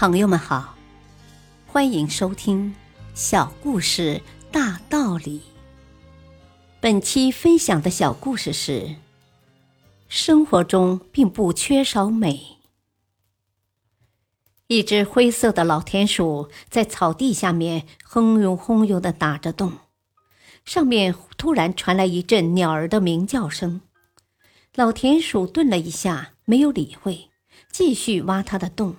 朋友们好，欢迎收听《小故事大道理》。本期分享的小故事是：生活中并不缺少美。一只灰色的老田鼠在草地下面哼悠哼悠的打着洞，上面突然传来一阵鸟儿的鸣叫声。老田鼠顿了一下，没有理会，继续挖它的洞。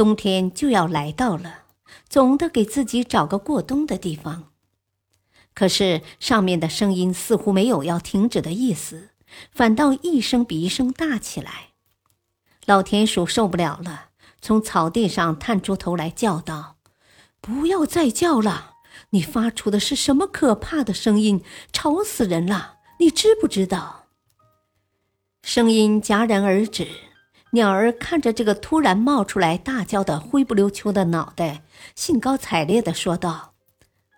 冬天就要来到了，总得给自己找个过冬的地方。可是上面的声音似乎没有要停止的意思，反倒一声比一声大起来。老田鼠受不了了，从草地上探出头来叫道：“不要再叫了！你发出的是什么可怕的声音？吵死人了！你知不知道？”声音戛然而止。鸟儿看着这个突然冒出来大叫的灰不溜秋的脑袋，兴高采烈地说道：“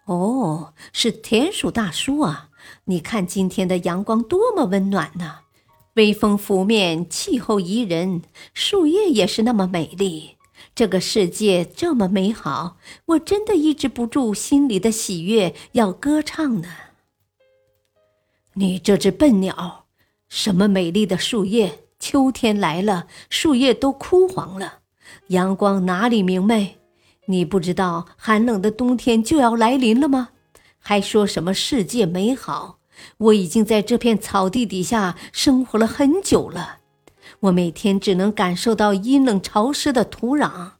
哦，是田鼠大叔啊！你看今天的阳光多么温暖呢，微风拂面，气候宜人，树叶也是那么美丽。这个世界这么美好，我真的抑制不住心里的喜悦，要歌唱呢。你这只笨鸟，什么美丽的树叶？”秋天来了，树叶都枯黄了，阳光哪里明媚？你不知道寒冷的冬天就要来临了吗？还说什么世界美好？我已经在这片草地底下生活了很久了，我每天只能感受到阴冷潮湿的土壤，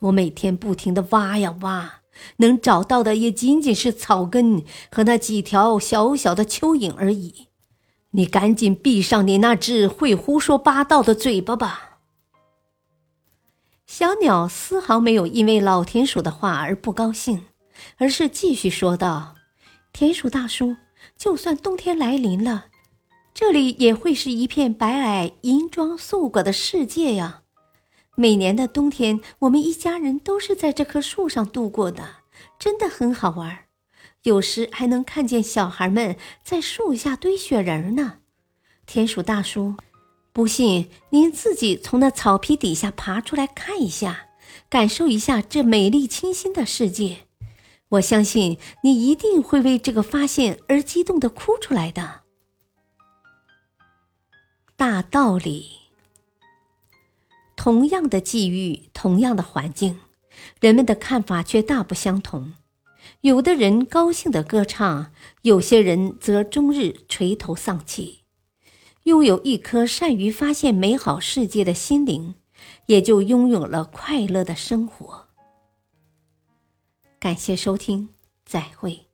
我每天不停地挖呀挖，能找到的也仅仅是草根和那几条小小的蚯蚓而已。你赶紧闭上你那只会胡说八道的嘴巴吧！小鸟丝毫没有因为老田鼠的话而不高兴，而是继续说道：“田鼠大叔，就算冬天来临了，这里也会是一片白皑、银装素裹的世界呀！每年的冬天，我们一家人都是在这棵树上度过的，真的很好玩。”有时还能看见小孩们在树下堆雪人呢。田鼠大叔，不信您自己从那草皮底下爬出来看一下，感受一下这美丽清新的世界。我相信你一定会为这个发现而激动的哭出来的。大道理，同样的际遇，同样的环境，人们的看法却大不相同。有的人高兴的歌唱，有些人则终日垂头丧气。拥有一颗善于发现美好世界的心灵，也就拥有了快乐的生活。感谢收听，再会。